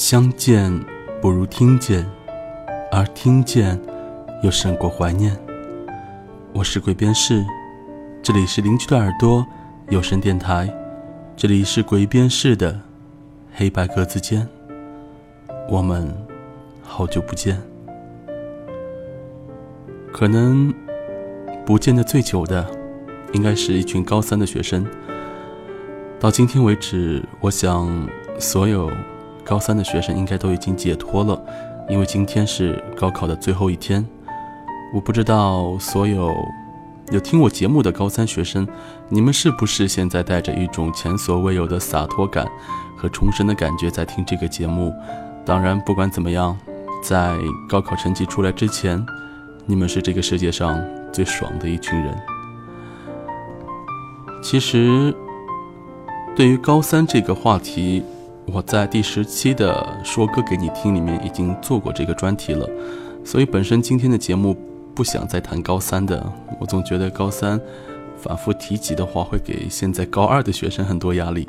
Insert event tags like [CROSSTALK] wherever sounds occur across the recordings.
相见不如听见，而听见又胜过怀念。我是鬼边士，这里是邻居的耳朵有声电台，这里是鬼边士的黑白格子间。我们好久不见，可能不见的最久的，应该是一群高三的学生。到今天为止，我想所有。高三的学生应该都已经解脱了，因为今天是高考的最后一天。我不知道所有有听我节目的高三学生，你们是不是现在带着一种前所未有的洒脱感和重生的感觉在听这个节目？当然，不管怎么样，在高考成绩出来之前，你们是这个世界上最爽的一群人。其实，对于高三这个话题。我在第十期的说歌给你听里面已经做过这个专题了，所以本身今天的节目不想再谈高三的。我总觉得高三反复提及的话会给现在高二的学生很多压力。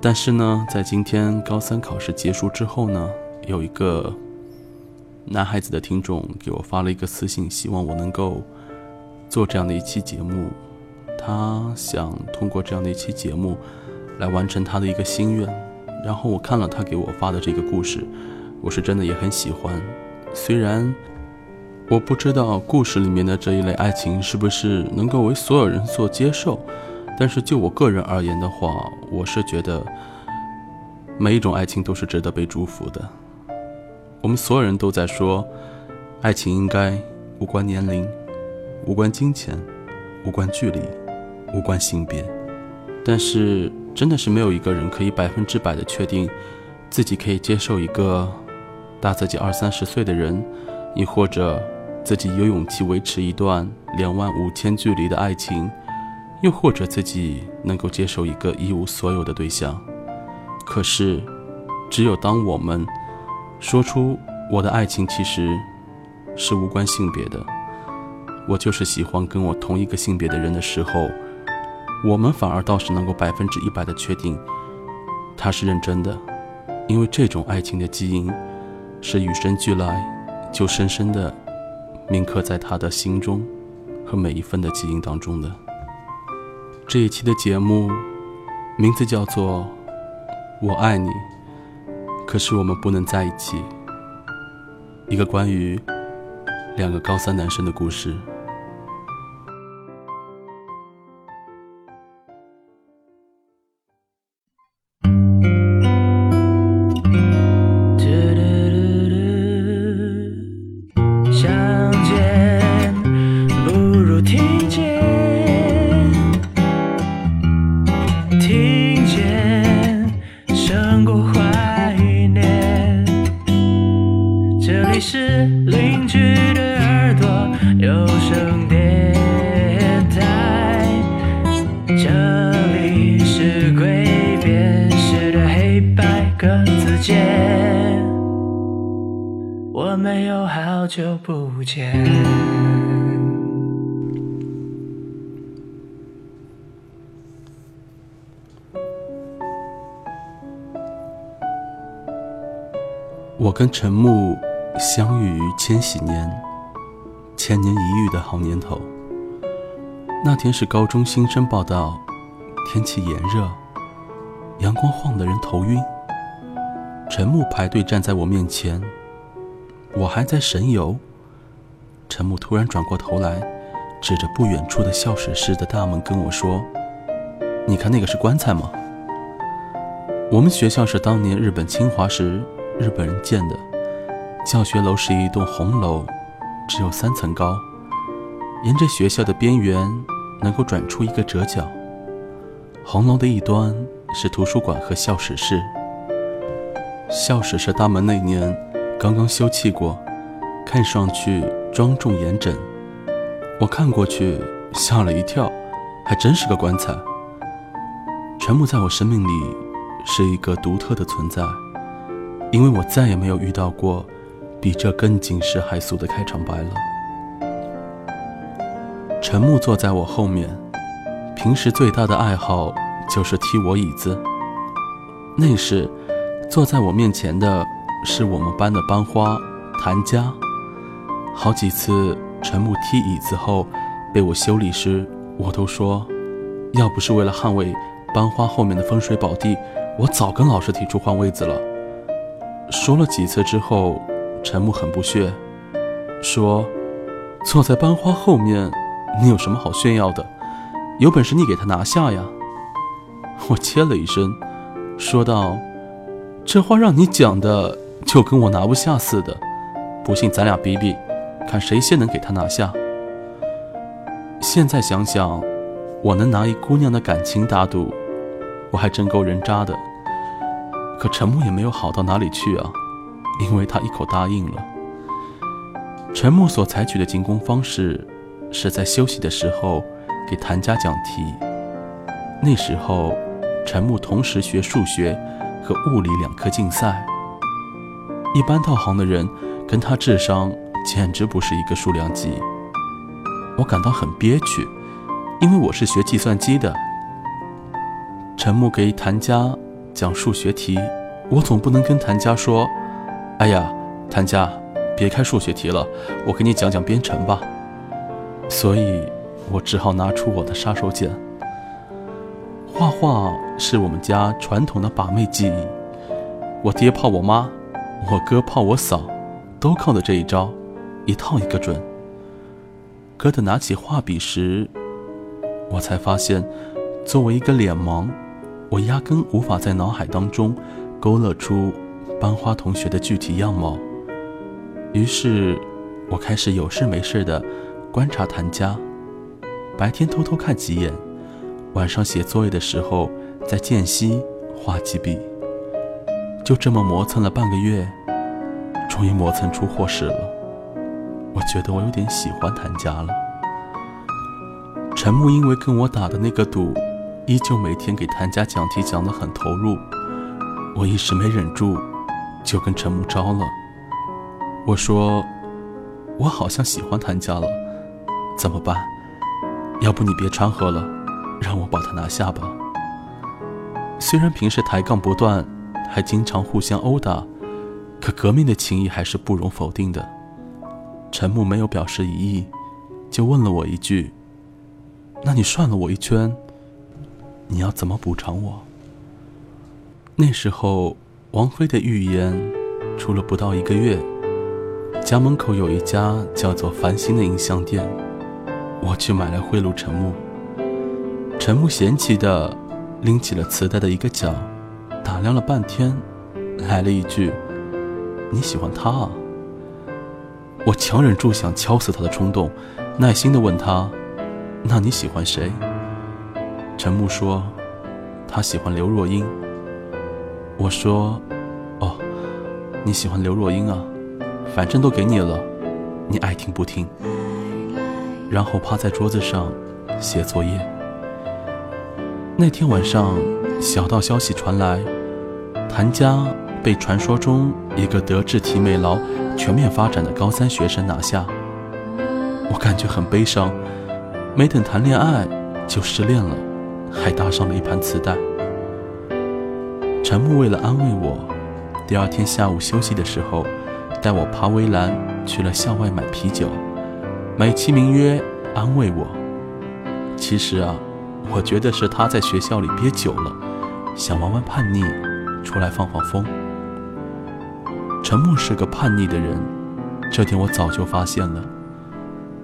但是呢，在今天高三考试结束之后呢，有一个男孩子的听众给我发了一个私信，希望我能够做这样的一期节目。他想通过这样的一期节目来完成他的一个心愿。然后我看了他给我发的这个故事，我是真的也很喜欢。虽然我不知道故事里面的这一类爱情是不是能够为所有人所接受，但是就我个人而言的话，我是觉得每一种爱情都是值得被祝福的。我们所有人都在说，爱情应该无关年龄，无关金钱，无关距离，无关性别，但是。真的是没有一个人可以百分之百的确定，自己可以接受一个大自己二三十岁的人，亦或者自己有勇气维持一段两万五千距离的爱情，又或者自己能够接受一个一无所有的对象。可是，只有当我们说出我的爱情其实是无关性别的，我就是喜欢跟我同一个性别的人的时候。我们反而倒是能够百分之一百的确定，他是认真的，因为这种爱情的基因是与生俱来，就深深的铭刻在他的心中和每一份的基因当中的。这一期的节目名字叫做《我爱你》，可是我们不能在一起。一个关于两个高三男生的故事。跟陈木相遇于千禧年，千年一遇的好年头。那天是高中新生报道，天气炎热，阳光晃得人头晕。陈木排队站在我面前。我还在神游，陈木突然转过头来，指着不远处的校史室的大门跟我说：“你看那个是棺材吗？我们学校是当年日本侵华时日本人建的，教学楼是一栋红楼，只有三层高，沿着学校的边缘能够转出一个折角。红楼的一端是图书馆和校史室，校史室大门那年。”刚刚修葺过，看上去庄重严整。我看过去吓了一跳，还真是个棺材。陈木在我生命里是一个独特的存在，因为我再也没有遇到过比这更惊世骇俗的开场白了。陈木坐在我后面，平时最大的爱好就是踢我椅子。那时。坐在我面前的是我们班的班花谭佳。好几次陈木踢椅子后被我修理时，我都说，要不是为了捍卫班花后面的风水宝地，我早跟老师提出换位子了。说了几次之后，陈木很不屑，说：“坐在班花后面，你有什么好炫耀的？有本事你给他拿下呀！” [LAUGHS] 我切了一声，说道：“这话让你讲的，就跟我拿不下似的。不信咱俩比比，看谁先能给他拿下。”现在想想，我能拿一姑娘的感情打赌，我还真够人渣的。可陈木也没有好到哪里去啊，因为他一口答应了。陈木所采取的进攻方式，是在休息的时候给谭家讲题。那时候。陈木同时学数学和物理两科竞赛，一般道行的人跟他智商简直不是一个数量级。我感到很憋屈，因为我是学计算机的。陈木给谭家讲数学题，我总不能跟谭家说：“哎呀，谭家，别开数学题了，我给你讲讲编程吧。”所以，我只好拿出我的杀手锏。画画是我们家传统的把妹技艺，我爹泡我妈，我哥泡我嫂，都靠的这一招，一套一个准。可等拿起画笔时，我才发现，作为一个脸盲，我压根无法在脑海当中勾勒出班花同学的具体样貌。于是，我开始有事没事的观察谭家，白天偷偷看几眼。晚上写作业的时候，在间隙画几笔。就这么磨蹭了半个月，终于磨蹭出祸事了。我觉得我有点喜欢谭家了。陈木因为跟我打的那个赌，依旧每天给谭家讲题讲得很投入。我一时没忍住，就跟陈木招了。我说：“我好像喜欢谭家了，怎么办？要不你别掺和了。”让我把他拿下吧。虽然平时抬杠不断，还经常互相殴打，可革命的情谊还是不容否定的。陈木没有表示异议，就问了我一句：“那你涮了我一圈，你要怎么补偿我？”那时候，王菲的预言出了不到一个月，家门口有一家叫做繁星的音像店，我去买来贿赂陈木。陈木嫌弃的拎起了磁带的一个角，打量了半天，来了一句：“你喜欢他啊？”我强忍住想敲死他的冲动，耐心的问他：“那你喜欢谁？”陈木说：“他喜欢刘若英。”我说：“哦，你喜欢刘若英啊？反正都给你了，你爱听不听。”然后趴在桌子上写作业。那天晚上，小道消息传来，谭家被传说中一个德智体美劳全面发展的高三学生拿下。我感觉很悲伤，没等谈恋爱就失恋了，还搭上了一盘磁带。陈木为了安慰我，第二天下午休息的时候，带我爬围栏去了校外买啤酒，美其名曰安慰我。其实啊。我觉得是他在学校里憋久了，想玩玩叛逆，出来放放风。陈木是个叛逆的人，这点我早就发现了。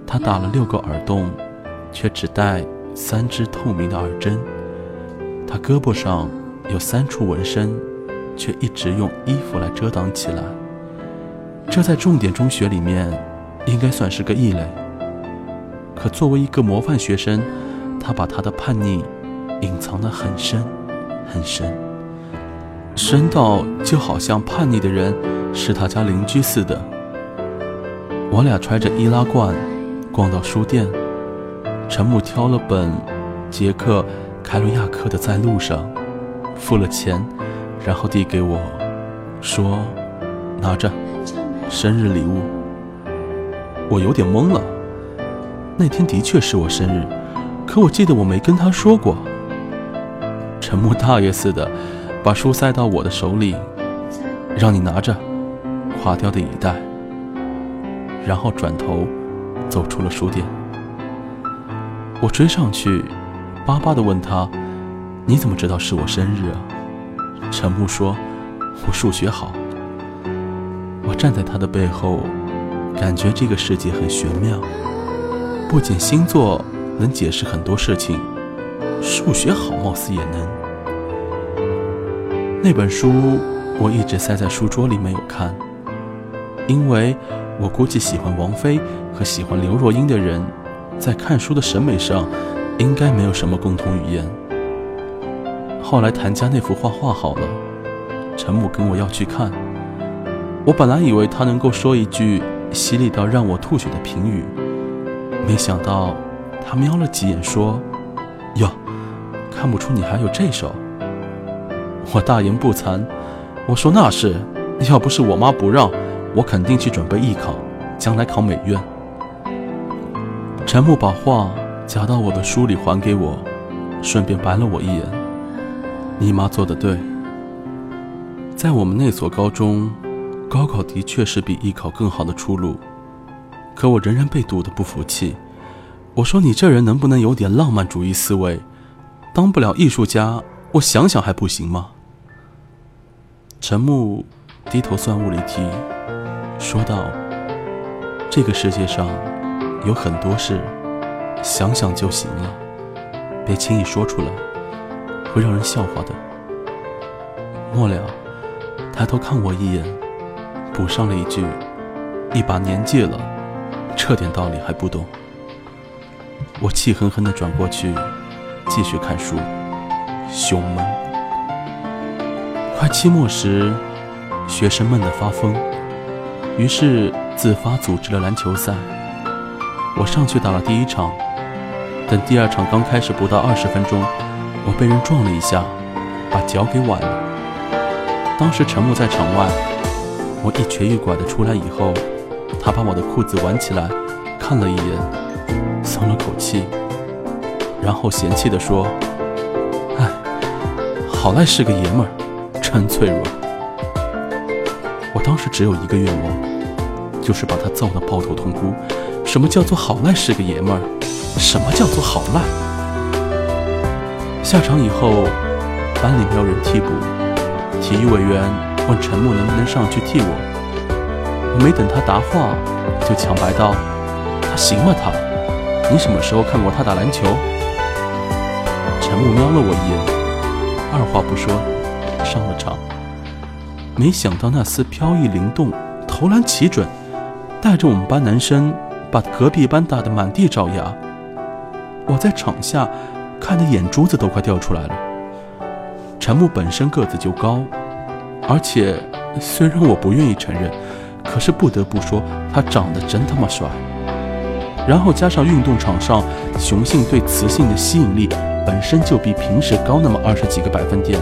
他打了六个耳洞，却只带三支透明的耳针。他胳膊上有三处纹身，却一直用衣服来遮挡起来。这在重点中学里面，应该算是个异类。可作为一个模范学生，他把他的叛逆隐藏得很深，很深，深到就好像叛逆的人是他家邻居似的。我俩揣着易拉罐逛到书店，陈木挑了本杰克凯鲁亚克的《在路上》，付了钱，然后递给我，说：“拿着，生日礼物。”我有点懵了，那天的确是我生日。可我记得我没跟他说过。陈木大爷似的，把书塞到我的手里，让你拿着，垮掉的椅带。”然后转头走出了书店。我追上去，巴巴地问他：“你怎么知道是我生日啊？”陈木说：“我数学好。”我站在他的背后，感觉这个世界很玄妙。不仅星座能解释很多事情，数学好貌似也能。那本书我一直塞在书桌里没有看，因为我估计喜欢王菲和喜欢刘若英的人，在看书的审美上应该没有什么共同语言。后来谭家那幅画画好了，陈母跟我要去看。我本来以为他能够说一句犀利到让我吐血的评语，没想到他瞄了几眼说：“哟，看不出你还有这手。”我大言不惭，我说：“那是，要不是我妈不让，我肯定去准备艺考，将来考美院。”陈木把画夹到我的书里还给我，顺便白了我一眼：“你妈做的对，在我们那所高中。”高考的确是比艺考更好的出路，可我仍然被堵得不服气。我说：“你这人能不能有点浪漫主义思维？当不了艺术家，我想想还不行吗？”陈木低头算物理题，说道：“这个世界上有很多事，想想就行了，别轻易说出来，会让人笑话的。”末了，抬头看我一眼。补上了一句：“一把年纪了，这点道理还不懂。”我气哼哼地转过去，继续看书。胸闷。快期末时，学生闷得发疯，于是自发组织了篮球赛。我上去打了第一场，等第二场刚开始不到二十分钟，我被人撞了一下，把脚给崴了。当时陈木在场外。我一瘸一拐的出来以后，他把我的裤子挽起来，看了一眼，松了口气，然后嫌弃的说：“哎，好赖是个爷们儿，真脆弱。”我当时只有一个愿望，就是把他揍得抱头痛哭。什么叫做好赖是个爷们儿？什么叫做好赖？下场以后，班里没有人替补，体育委员。问陈木能不能上去替我？我没等他答话，就抢白道：“他行吗？他？你什么时候看过他打篮球？”陈木瞄了我一眼，二话不说上了场。没想到那厮飘逸灵动，投篮奇准，带着我们班男生把隔壁班打得满地找牙。我在场下看的眼珠子都快掉出来了。陈木本身个子就高。而且，虽然我不愿意承认，可是不得不说，他长得真他妈帅。然后加上运动场上雄性对雌性的吸引力本身就比平时高那么二十几个百分点，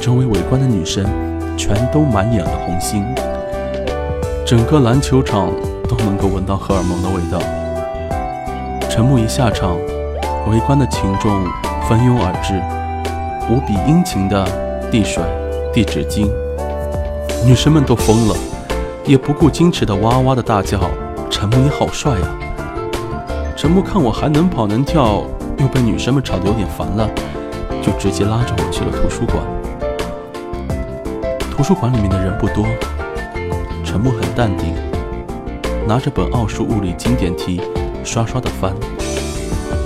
周围围观的女生全都满眼的红心，整个篮球场都能够闻到荷尔蒙的味道。陈木一下场，围观的群众蜂拥而至，无比殷勤的递水。递纸巾，女生们都疯了，也不顾矜持的哇哇的大叫：“陈木你好帅呀！”陈木看我还能跑能跳，又被女生们吵得有点烦了，就直接拉着我去了图书馆。图书馆里面的人不多，陈木很淡定，拿着本奥数物理经典题刷刷的翻，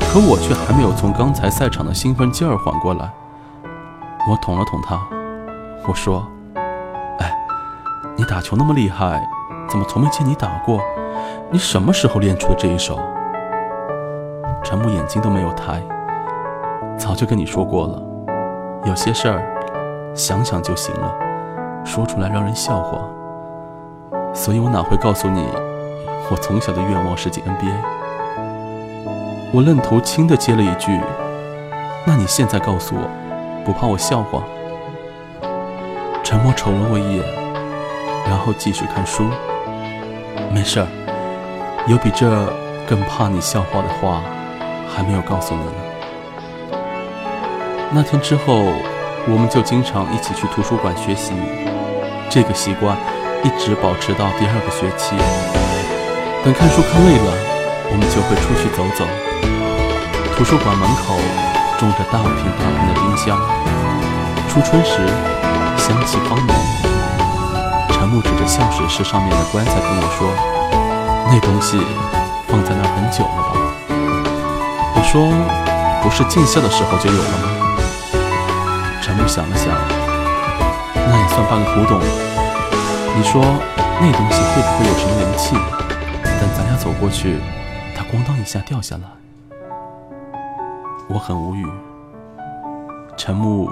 可我却还没有从刚才赛场的兴奋劲儿缓过来。我捅了捅他。我说：“哎，你打球那么厉害，怎么从没见你打过？你什么时候练出的这一手？”陈木眼睛都没有抬，早就跟你说过了，有些事儿想想就行了，说出来让人笑话。所以我哪会告诉你，我从小的愿望是进 NBA？我愣头青的接了一句：“那你现在告诉我，不怕我笑话？”陈默瞅了我一眼，然后继续看书。没事儿，有比这更怕你笑话的话，还没有告诉你呢。那天之后，我们就经常一起去图书馆学习。这个习惯一直保持到第二个学期。等看书看累了，我们就会出去走走。图书馆门口种着大瓶大瓶的丁香，初春时香气芳浓。陈木指着校史室上面的棺材跟我说：“那东西放在那很久了吧？”我说：“不是进校的时候就有了吗？”陈木想了想，那也算半个古董了。你说那东西会不会有什么灵气？过去，它咣当一下掉下来。我很无语。陈木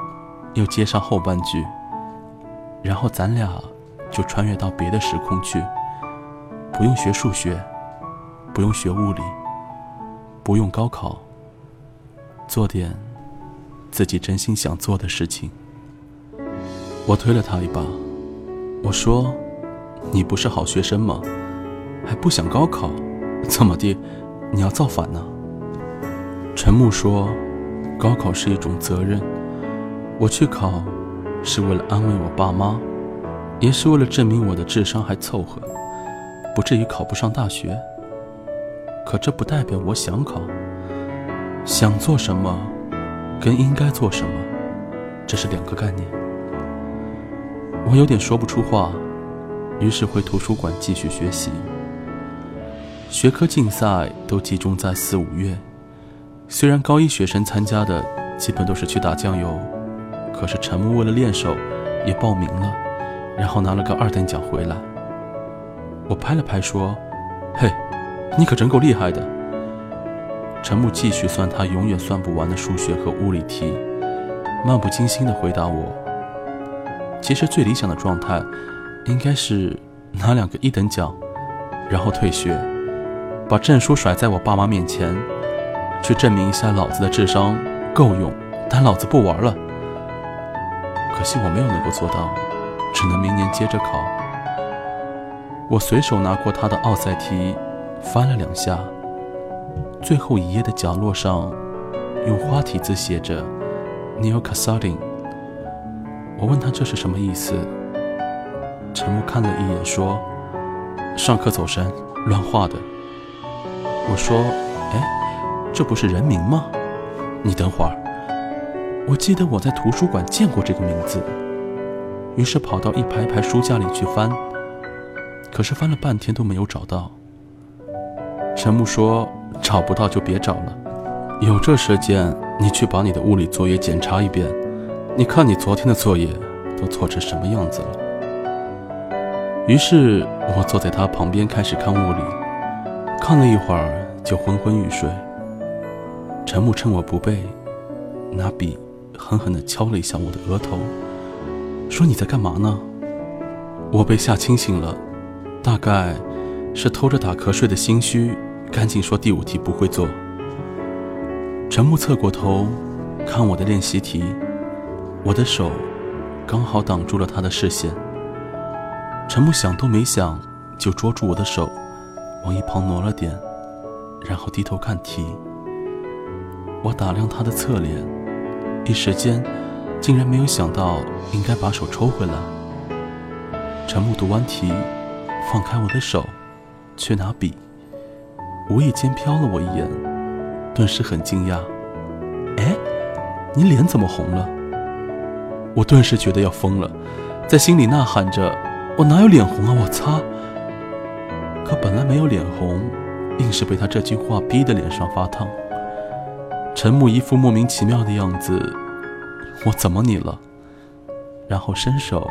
又接上后半句，然后咱俩就穿越到别的时空去，不用学数学，不用学物理，不用高考，做点。自己真心想做的事情，我推了他一把，我说：“你不是好学生吗？还不想高考？怎么地？你要造反呢？”陈木说：“高考是一种责任，我去考，是为了安慰我爸妈，也是为了证明我的智商还凑合，不至于考不上大学。可这不代表我想考，想做什么。”跟应该做什么，这是两个概念。我有点说不出话，于是回图书馆继续学习。学科竞赛都集中在四五月，虽然高一学生参加的基本都是去打酱油，可是陈木为了练手也报名了，然后拿了个二等奖回来。我拍了拍说：“嘿，你可真够厉害的。”陈木继续算他永远算不完的数学和物理题，漫不经心地回答我：“其实最理想的状态，应该是拿两个一等奖，然后退学，把证书甩在我爸妈面前，去证明一下老子的智商够用，但老子不玩了。可惜我没有能够做到，只能明年接着考。我随手拿过他的奥赛题，翻了两下。”最后一页的角落上，用花体字写着 “Neil Cassadin”。我问他这是什么意思，陈木看了一眼说：“上课走神，乱画的。”我说：“哎，这不是人名吗？你等会儿，我记得我在图书馆见过这个名字。”于是跑到一排排书架里去翻，可是翻了半天都没有找到。陈木说。找不到就别找了，有这时间，你去把你的物理作业检查一遍。你看你昨天的作业都错成什么样子了？于是我坐在他旁边开始看物理，看了一会儿就昏昏欲睡。陈木趁我不备，拿笔狠狠地敲了一下我的额头，说：“你在干嘛呢？”我被吓清醒了，大概是偷着打瞌睡的心虚。赶紧说第五题不会做。陈木侧过头看我的练习题，我的手刚好挡住了他的视线。陈木想都没想就捉住我的手，往一旁挪了点，然后低头看题。我打量他的侧脸，一时间竟然没有想到应该把手抽回来。陈木读完题，放开我的手，去拿笔。无意间瞟了我一眼，顿时很惊讶。哎，你脸怎么红了？我顿时觉得要疯了，在心里呐喊着：“我哪有脸红啊！我擦！”可本来没有脸红，硬是被他这句话逼得脸上发烫。陈木一副莫名其妙的样子，我怎么你了？然后伸手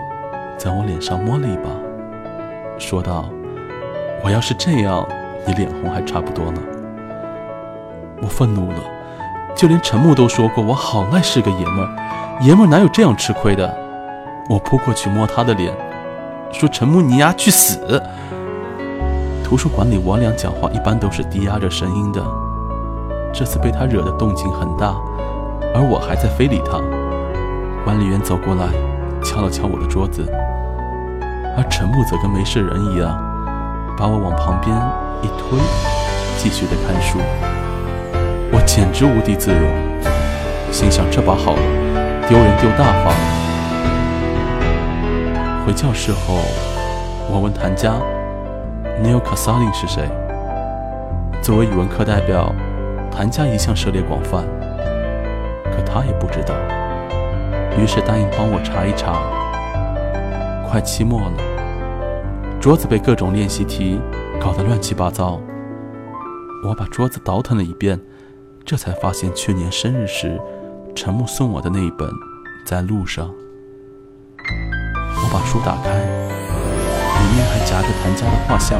在我脸上摸了一把，说道：“我要是这样。”你脸红还差不多呢。我愤怒了，就连陈木都说过我好赖是个爷们儿，爷们儿哪有这样吃亏的？我扑过去摸他的脸，说：“陈木，你丫去死！”图书馆里我俩讲话一般都是低压着声音的，这次被他惹得动静很大，而我还在非礼他。管理员走过来，敲了敲我的桌子，而陈木则跟没事人一样，把我往旁边。一推，继续的看书，我简直无地自容，心想这把好了，丢人丢大发了。回教室后，我问谭佳，Neil c a s a l i n 是谁？作为语文课代表，谭家一向涉猎广泛，可他也不知道，于是答应帮我查一查。快期末了，桌子被各种练习题搞得乱七八糟，我把桌子倒腾了一遍，这才发现去年生日时陈木送我的那一本在路上。我把书打开，里面还夹着谭家的画像。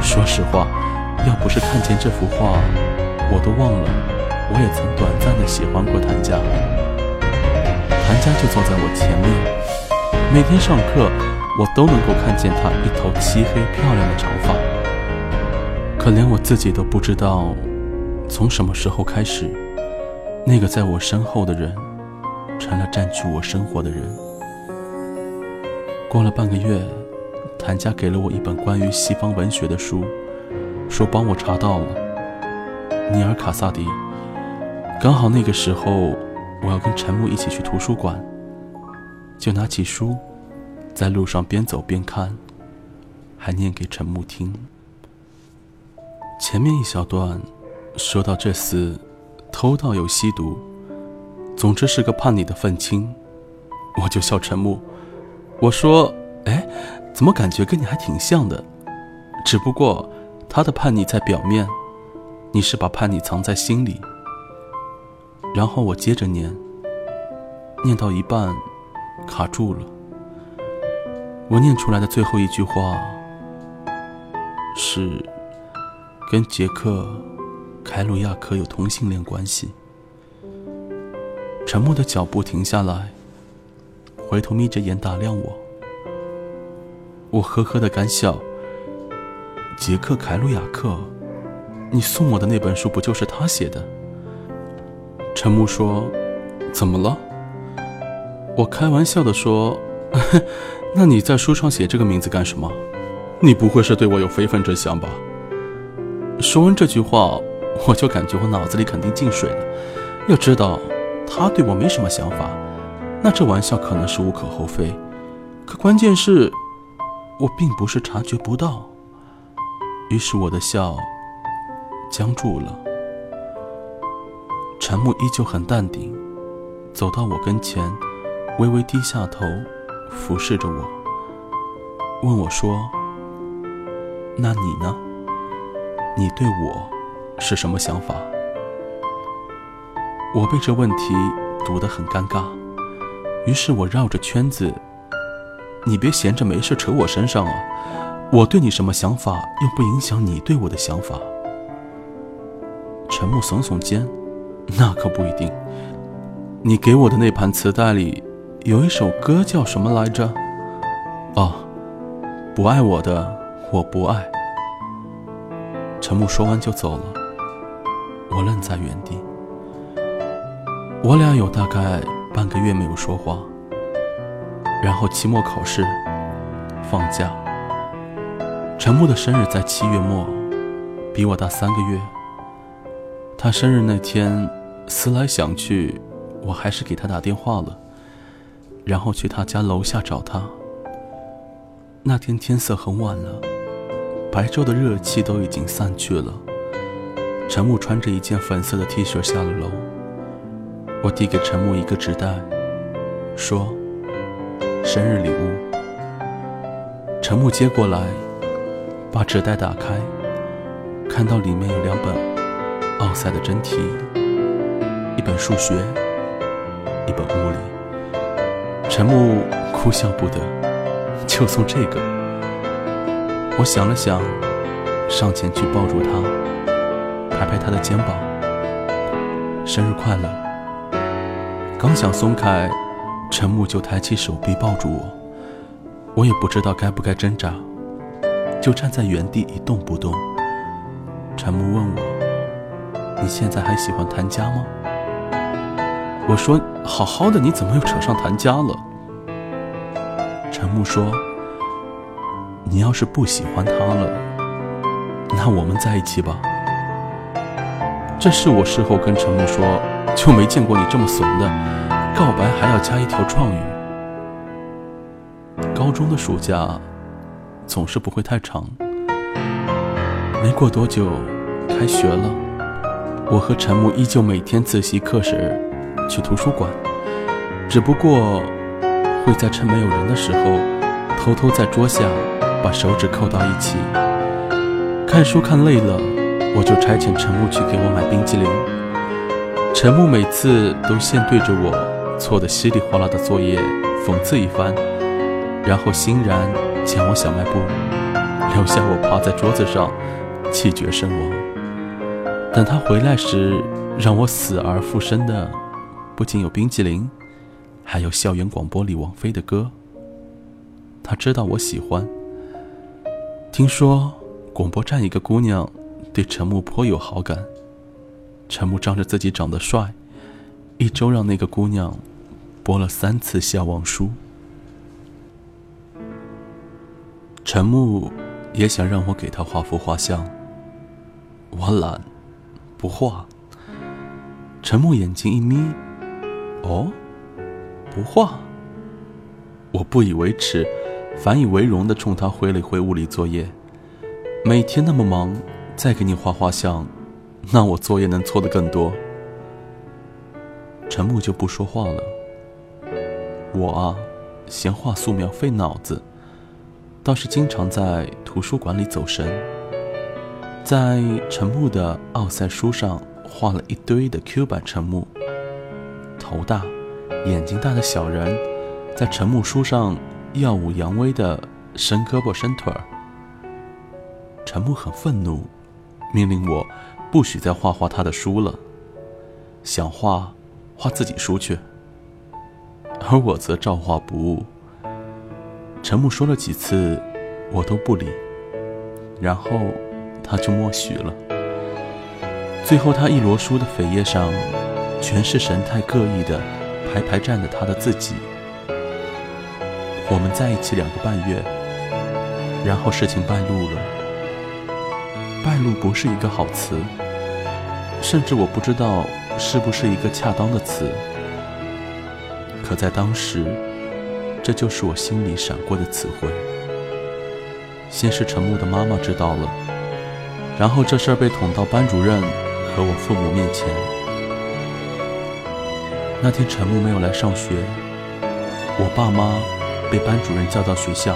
说实话，要不是看见这幅画，我都忘了我也曾短暂的喜欢过谭家。谭家就坐在我前面，每天上课我都能够看见他一头漆黑漂亮的长发。可连我自己都不知道，从什么时候开始，那个在我身后的人，成了占据我生活的人。过了半个月，谭家给了我一本关于西方文学的书，说帮我查到了尼尔·卡萨迪。刚好那个时候我要跟陈木一起去图书馆，就拿起书，在路上边走边看，还念给陈木听。前面一小段说到这厮偷盗又吸毒，总之是个叛逆的愤青，我就笑陈木。我说：“哎，怎么感觉跟你还挺像的？只不过他的叛逆在表面，你是把叛逆藏在心里。”然后我接着念，念到一半卡住了。我念出来的最后一句话是：“跟杰克·凯鲁亚克有同性恋关系。”沉默的脚步停下来。回头眯着眼打量我，我呵呵的干笑。杰克·凯鲁亚克，你送我的那本书不就是他写的？陈木说：“怎么了？”我开玩笑的说：“ [LAUGHS] 那你在书上写这个名字干什么？你不会是对我有非分之想吧？”说完这句话，我就感觉我脑子里肯定进水了。要知道，他对我没什么想法。那这玩笑可能是无可厚非，可关键是，我并不是察觉不到。于是我的笑僵住了。陈木依旧很淡定，走到我跟前，微微低下头，俯视着我，问我说：“那你呢？你对我是什么想法？”我被这问题堵得很尴尬。于是我绕着圈子，你别闲着没事扯我身上啊！我对你什么想法，又不影响你对我的想法。陈木耸耸肩，那可不一定。你给我的那盘磁带里有一首歌，叫什么来着？哦，不爱我的我不爱。陈木说完就走了，我愣在原地。我俩有大概。半个月没有说话，然后期末考试，放假。陈木的生日在七月末，比我大三个月。他生日那天，思来想去，我还是给他打电话了，然后去他家楼下找他。那天天色很晚了，白昼的热气都已经散去了。陈木穿着一件粉色的 T 恤下了楼。我递给陈木一个纸袋，说：“生日礼物。”陈木接过来，把纸袋打开，看到里面有两本奥赛的真题，一本数学，一本物理。陈木哭笑不得，就送这个。我想了想，上前去抱住他，拍拍他的肩膀：“生日快乐。”刚想松开，陈木就抬起手臂抱住我，我也不知道该不该挣扎，就站在原地一动不动。陈木问我：“你现在还喜欢谭家吗？”我说：“好好的，你怎么又扯上谭家了？”陈木说：“你要是不喜欢他了，那我们在一起吧。”这是我事后跟陈木说。就没见过你这么怂的，告白还要加一条状语。高中的暑假总是不会太长。没过多久，开学了，我和陈木依旧每天自习课时去图书馆，只不过会在趁没有人的时候，偷偷在桌下把手指扣到一起。看书看累了，我就差遣陈木去给我买冰激凌。陈木每次都先对着我错的稀里哗啦的作业讽刺一番，然后欣然前往小卖部，留下我趴在桌子上。气绝身亡。等他回来时，让我死而复生的，不仅有冰激凌，还有校园广播里王菲的歌。他知道我喜欢。听说广播站一个姑娘对陈木颇有好感，陈木仗着自己长得帅，一周让那个姑娘播了三次《笑忘书》。陈木也想让我给他画幅画像。我懒，不画。陈木眼睛一眯，哦，不画。我不以为耻，反以为荣的冲他挥了挥物理作业。每天那么忙，再给你画画像，那我作业能错的更多。陈木就不说话了。我啊，嫌画素描费脑子，倒是经常在图书馆里走神。在陈木的奥赛书上画了一堆的 Q 版陈木，头大、眼睛大的小人，在陈木书上耀武扬威的伸胳膊伸腿儿。陈木很愤怒，命令我不许再画画他的书了，想画画自己书去。而我则照画不误。陈木说了几次，我都不理，然后。他就默许了。最后，他一摞书的扉页上，全是神态各异的排排站的他的自己。我们在一起两个半月，然后事情败露了。败露不是一个好词，甚至我不知道是不是一个恰当的词。可在当时，这就是我心里闪过的词汇。先是陈木的妈妈知道了。然后这事儿被捅到班主任和我父母面前。那天陈木没有来上学，我爸妈被班主任叫到学校。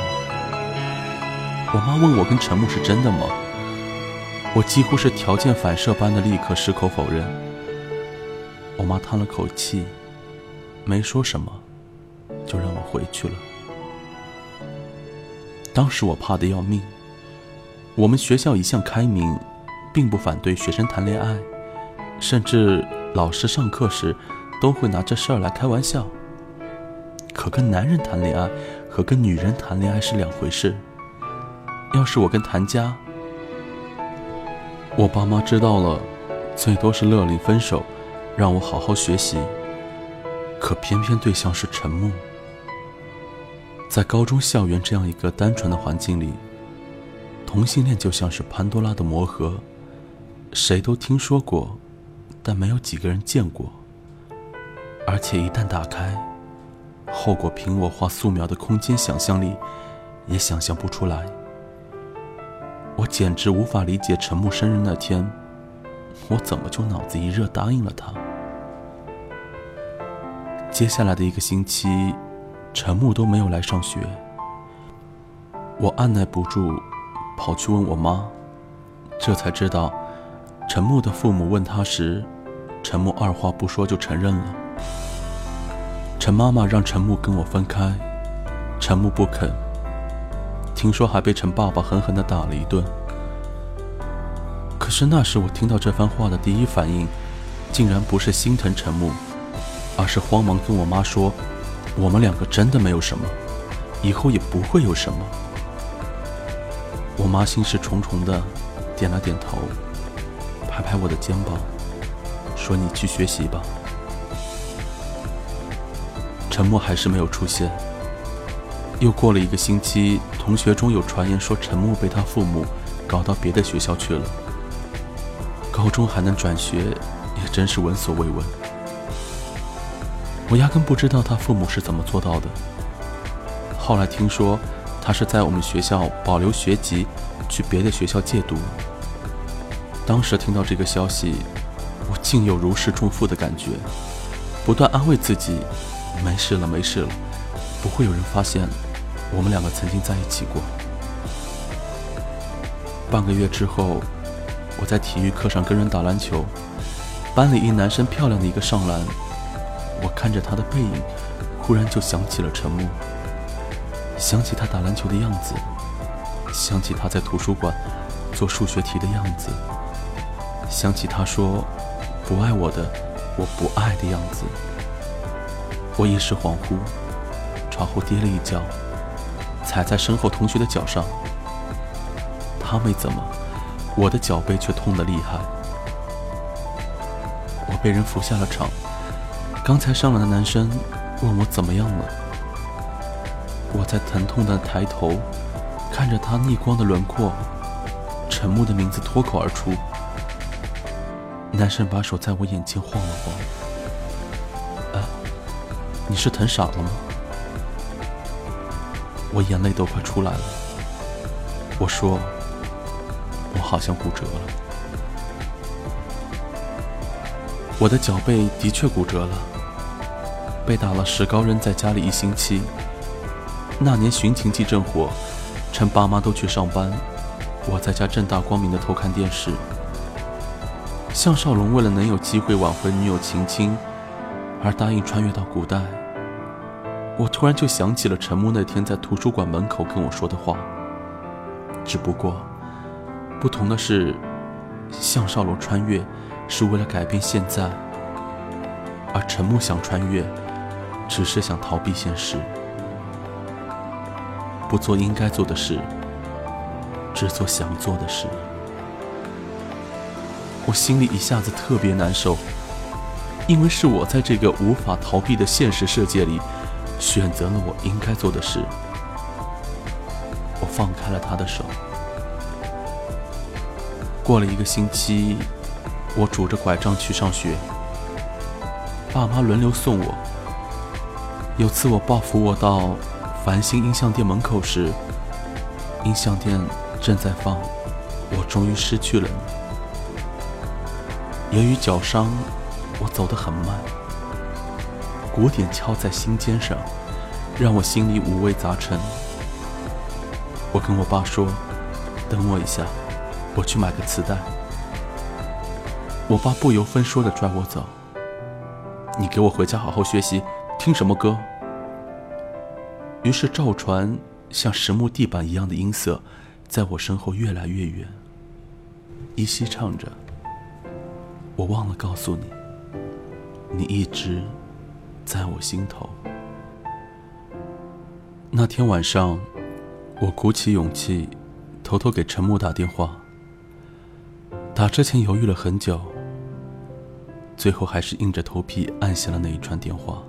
我妈问我跟陈木是真的吗？我几乎是条件反射般的立刻矢口否认。我妈叹了口气，没说什么，就让我回去了。当时我怕的要命。我们学校一向开明，并不反对学生谈恋爱，甚至老师上课时都会拿这事儿来开玩笑。可跟男人谈恋爱和跟女人谈恋爱是两回事。要是我跟谭家，我爸妈知道了，最多是勒令分手，让我好好学习。可偏偏对象是陈木，在高中校园这样一个单纯的环境里。同性恋就像是潘多拉的魔盒，谁都听说过，但没有几个人见过。而且一旦打开，后果凭我画素描的空间想象力，也想象不出来。我简直无法理解，陈木生日那天，我怎么就脑子一热答应了他？接下来的一个星期，陈木都没有来上学，我按耐不住。跑去问我妈，这才知道，陈木的父母问他时，陈木二话不说就承认了。陈妈妈让陈木跟我分开，陈木不肯，听说还被陈爸爸狠狠地打了一顿。可是那时我听到这番话的第一反应，竟然不是心疼陈木，而是慌忙跟我妈说，我们两个真的没有什么，以后也不会有什么。我妈心事重重的，点了点头，拍拍我的肩膀，说：“你去学习吧。”沉默还是没有出现。又过了一个星期，同学中有传言说陈默被他父母搞到别的学校去了。高中还能转学，也真是闻所未闻。我压根不知道他父母是怎么做到的。后来听说他是在我们学校保留学籍，去别的学校借读。当时听到这个消息，我竟有如释重负的感觉，不断安慰自己：没事了，没事了，不会有人发现我们两个曾经在一起过。半个月之后，我在体育课上跟人打篮球，班里一男生漂亮的一个上篮，我看着他的背影，忽然就想起了陈默。想起他打篮球的样子，想起他在图书馆做数学题的样子，想起他说“不爱我的，我不爱”的样子。我一时恍惚，朝后跌了一跤，踩在身后同学的脚上。他没怎么，我的脚背却痛得厉害。我被人扶下了场，刚才上来的男生问我怎么样了。我在疼痛的抬头，看着他逆光的轮廓，沉默的名字脱口而出。男生把手在我眼前晃了晃。啊，你是疼傻了吗？我眼泪都快出来了。我说，我好像骨折了。我的脚背的确骨折了，被打了石膏，扔在家里一星期。那年寻情记正火，趁爸妈都去上班，我在家正大光明的偷看电视。项少龙为了能有机会挽回女友秦青，而答应穿越到古代。我突然就想起了陈木那天在图书馆门口跟我说的话。只不过，不同的是，项少龙穿越是为了改变现在，而陈木想穿越，只是想逃避现实。不做应该做的事，只做想做的事。我心里一下子特别难受，因为是我在这个无法逃避的现实世界里，选择了我应该做的事。我放开了他的手。过了一个星期，我拄着拐杖去上学，爸妈轮流送我。有次我抱扶我到。繁星音像店门口时，音像店正在放《我终于失去了你》。由于脚伤，我走得很慢。鼓点敲在心尖上，让我心里五味杂陈。我跟我爸说：“等我一下，我去买个磁带。”我爸不由分说地拽我走：“你给我回家好好学习，听什么歌？”于是，赵传像实木地板一样的音色，在我身后越来越远，依稀唱着：“我忘了告诉你，你一直在我心头。”那天晚上，我鼓起勇气，偷偷给陈木打电话。打之前犹豫了很久，最后还是硬着头皮按下了那一串电话。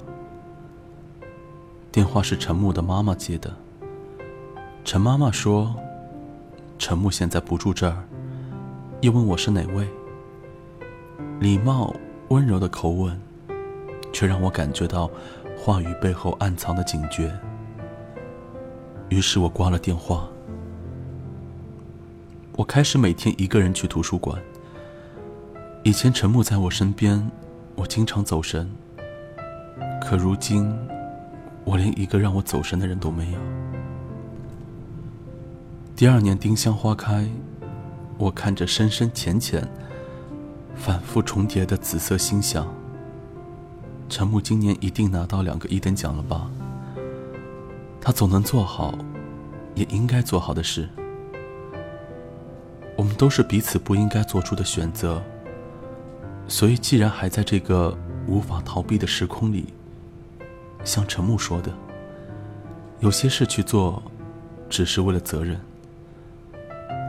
电话是陈木的妈妈接的。陈妈妈说：“陈木现在不住这儿。”又问我是哪位。礼貌温柔的口吻，却让我感觉到话语背后暗藏的警觉。于是我挂了电话。我开始每天一个人去图书馆。以前陈木在我身边，我经常走神。可如今。我连一个让我走神的人都没有。第二年丁香花开，我看着深深浅浅、反复重叠的紫色星象。陈木今年一定拿到两个一等奖了吧？他总能做好，也应该做好的事。我们都是彼此不应该做出的选择，所以既然还在这个无法逃避的时空里。像陈木说的，有些事去做，只是为了责任。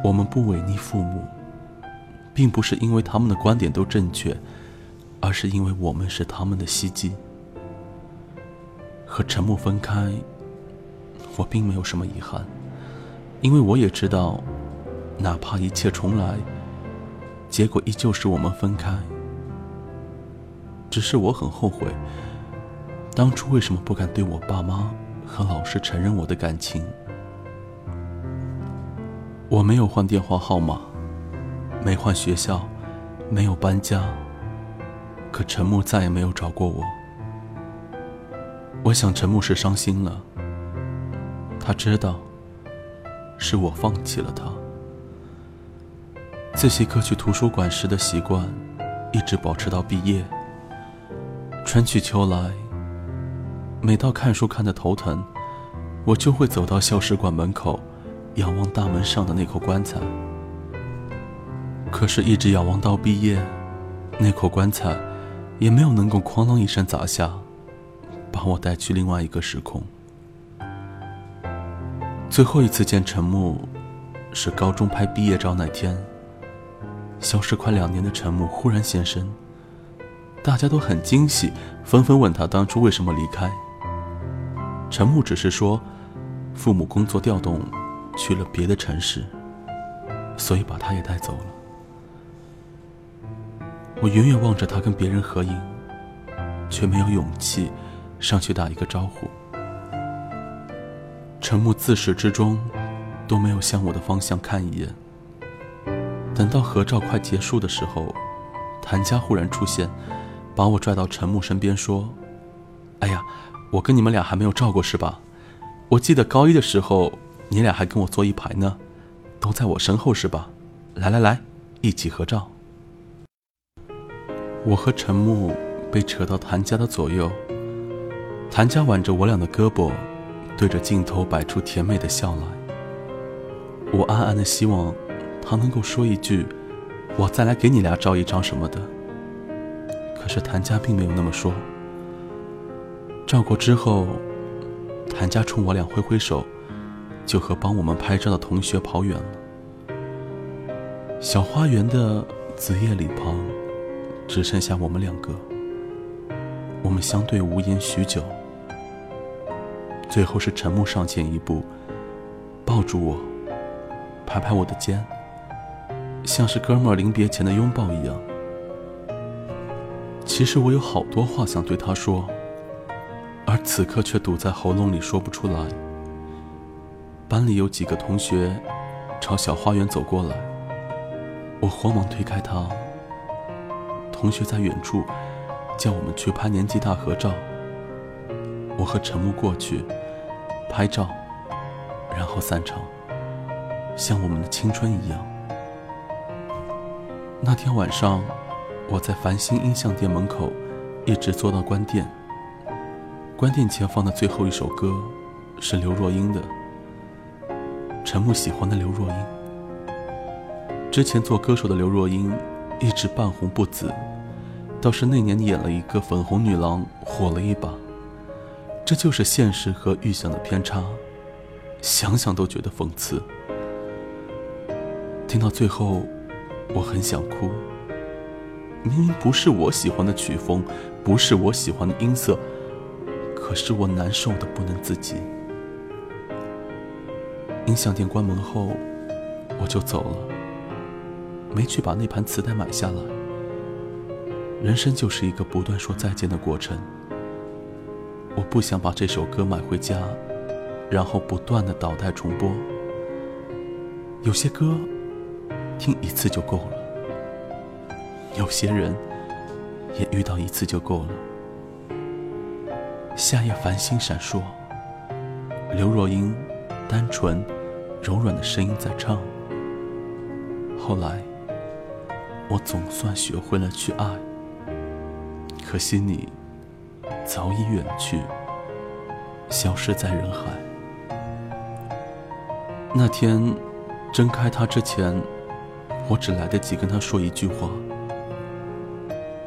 我们不违逆父母，并不是因为他们的观点都正确，而是因为我们是他们的希冀。和陈木分开，我并没有什么遗憾，因为我也知道，哪怕一切重来，结果依旧是我们分开。只是我很后悔。当初为什么不敢对我爸妈和老师承认我的感情。我没有换电话号码，没换学校，没有搬家。可陈木再也没有找过我。我想陈木是伤心了，他知道是我放弃了他。自习课去图书馆时的习惯，一直保持到毕业。春去秋来，每到看书看得头疼，我就会走到校史馆门口，仰望大门上的那口棺材。可是，一直仰望到毕业，那口棺材也没有能够哐啷一声砸下，把我带去另外一个时空。最后一次见陈木，是高中拍毕业照那天。消失快两年的陈木忽然现身。大家都很惊喜，纷纷问他当初为什么离开。陈木只是说，父母工作调动，去了别的城市，所以把他也带走了。我远远望着他跟别人合影，却没有勇气上去打一个招呼。陈木自始至终都没有向我的方向看一眼。等到合照快结束的时候，谭家忽然出现。把我拽到陈木身边说：“哎呀，我跟你们俩还没有照过是吧？我记得高一的时候，你俩还跟我坐一排呢，都在我身后是吧？来来来，一起合照。”我和陈木被扯到谭家的左右，谭家挽着我俩的胳膊，对着镜头摆出甜美的笑来。我暗暗的希望，他能够说一句：“我再来给你俩照一张什么的。”可是谭家并没有那么说。照过之后，谭家冲我俩挥挥手，就和帮我们拍照的同学跑远了。小花园的紫叶里旁，只剩下我们两个。我们相对无言许久，最后是陈木上前一步，抱住我，拍拍我的肩，像是哥们儿临别前的拥抱一样。其实我有好多话想对他说，而此刻却堵在喉咙里说不出来。班里有几个同学朝小花园走过来，我慌忙推开他。同学在远处叫我们去拍年级大合照。我和陈木过去拍照，然后散场，像我们的青春一样。那天晚上。我在繁星音像店门口，一直坐到关店。关店前放的最后一首歌，是刘若英的。陈木喜欢的刘若英。之前做歌手的刘若英，一直半红不紫，倒是那年演了一个粉红女郎，火了一把。这就是现实和预想的偏差，想想都觉得讽刺。听到最后，我很想哭。明明不是我喜欢的曲风，不是我喜欢的音色，可是我难受的不能自己。音响店关门后，我就走了，没去把那盘磁带买下来。人生就是一个不断说再见的过程。我不想把这首歌买回家，然后不断的倒带重播。有些歌，听一次就够了。有些人也遇到一次就够了。夏夜繁星闪烁，刘若英单纯柔软的声音在唱。后来，我总算学会了去爱，可惜你早已远去，消失在人海。那天睁开它之前，我只来得及跟他说一句话。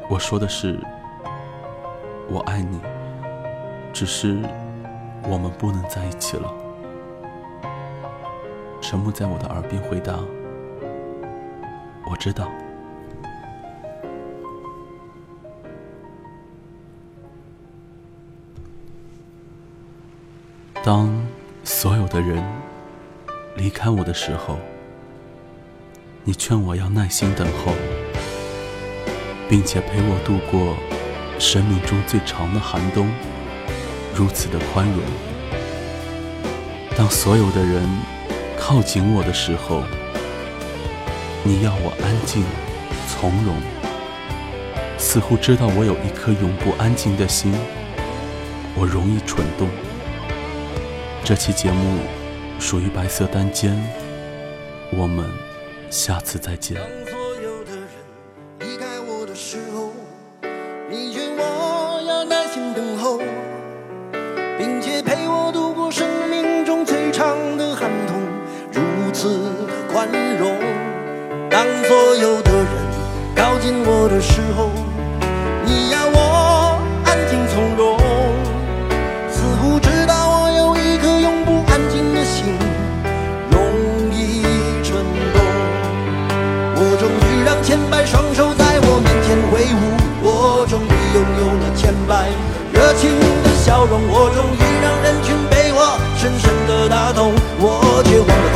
我说的是，我爱你，只是我们不能在一起了。沉默在我的耳边回答：“我知道。”当所有的人离开我的时候，你劝我要耐心等候。并且陪我度过生命中最长的寒冬，如此的宽容。当所有的人靠紧我的时候你要我安静从容。似乎知道我有一颗永不安静的心我容易蠢动。这期节目属于白色单间我们下次再见。离开我的时候你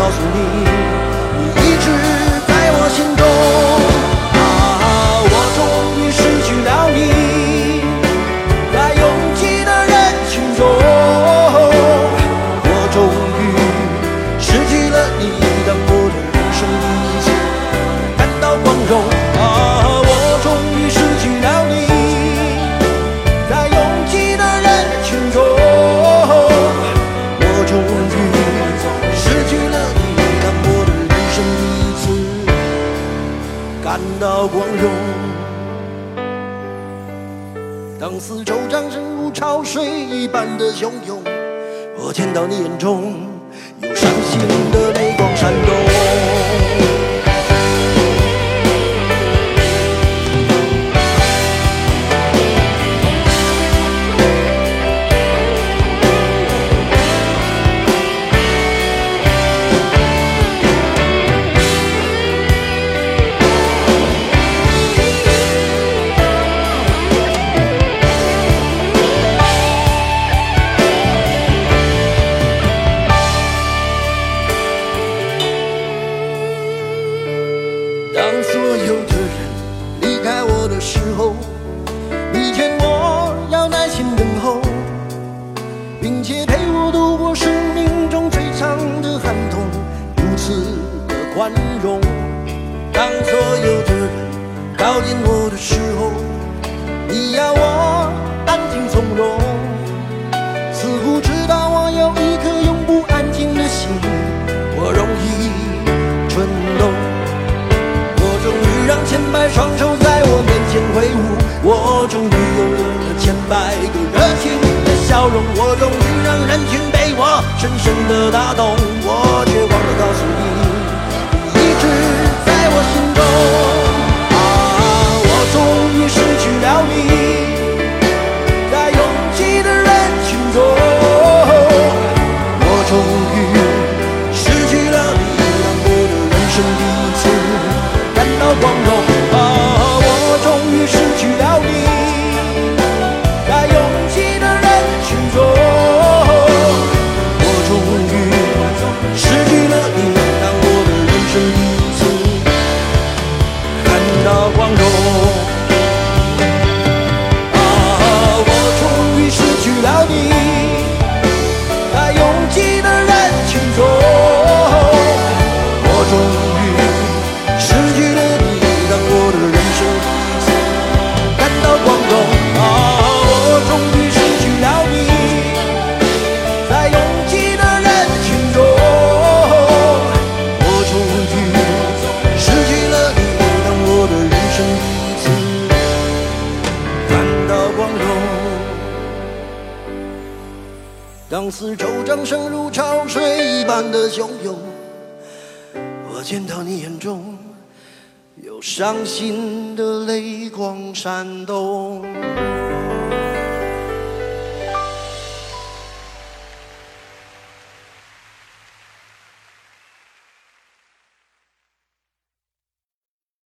告诉你。般的汹涌我见到你眼中